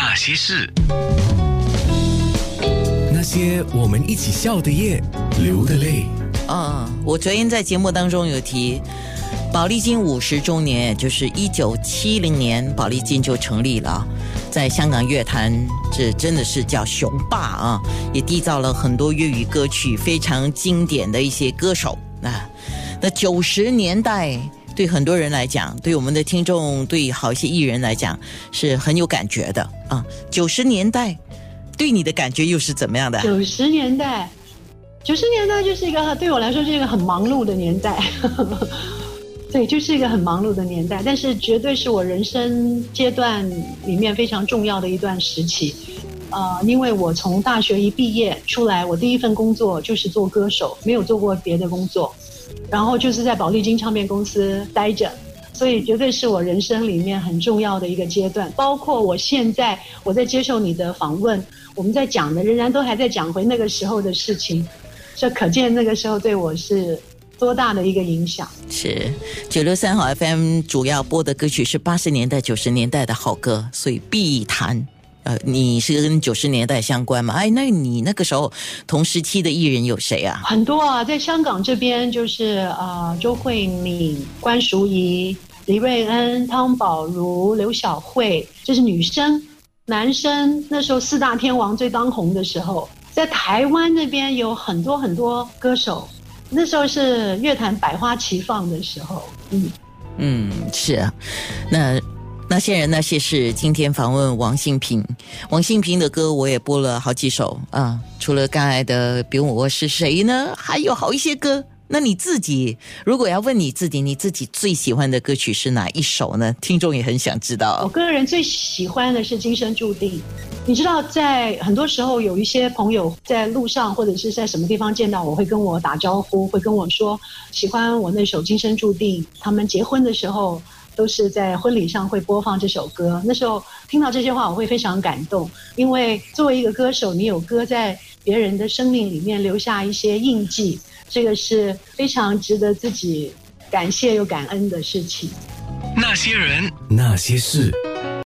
那些事，那些我们一起笑的夜，流的泪。嗯，我昨天在节目当中有提，宝丽金五十周年，就是一九七零年，宝丽金就成立了，在香港乐坛，这真的是叫雄霸啊，也缔造了很多粤语歌曲非常经典的一些歌手啊。那九十年代对很多人来讲，对我们的听众，对好一些艺人来讲，是很有感觉的啊。九十年代对你的感觉又是怎么样的？九十年代，九十年代就是一个对我来说是一个很忙碌的年代，对，就是一个很忙碌的年代，但是绝对是我人生阶段里面非常重要的一段时期。呃，因为我从大学一毕业出来，我第一份工作就是做歌手，没有做过别的工作。然后就是在宝丽金唱片公司待着，所以绝对是我人生里面很重要的一个阶段。包括我现在我在接受你的访问，我们在讲的仍然都还在讲回那个时候的事情，这可见那个时候对我是多大的一个影响。是九六三号 FM 主要播的歌曲是八十年代、九十年代的好歌，所以必谈。呃，你是跟九十年代相关嘛？哎，那你那个时候同时期的艺人有谁啊？很多啊，在香港这边就是啊，周慧敏、关淑怡、黎瑞恩、汤宝如、刘晓慧，这是女生。男生那时候四大天王最当红的时候，在台湾那边有很多很多歌手，那时候是乐坛百花齐放的时候。嗯嗯，是啊，那。那些人那些事，今天访问王心平。王心平的歌我也播了好几首啊，除了刚才的《别问我是谁》呢，还有好一些歌。那你自己如果要问你自己，你自己最喜欢的歌曲是哪一首呢？听众也很想知道。我个人最喜欢的是《今生注定》。你知道，在很多时候，有一些朋友在路上或者是在什么地方见到我，会跟我打招呼，会跟我说喜欢我那首《今生注定》。他们结婚的时候。都是在婚礼上会播放这首歌。那时候听到这些话，我会非常感动，因为作为一个歌手，你有歌在别人的生命里面留下一些印记，这个是非常值得自己感谢又感恩的事情。那些人，那些事。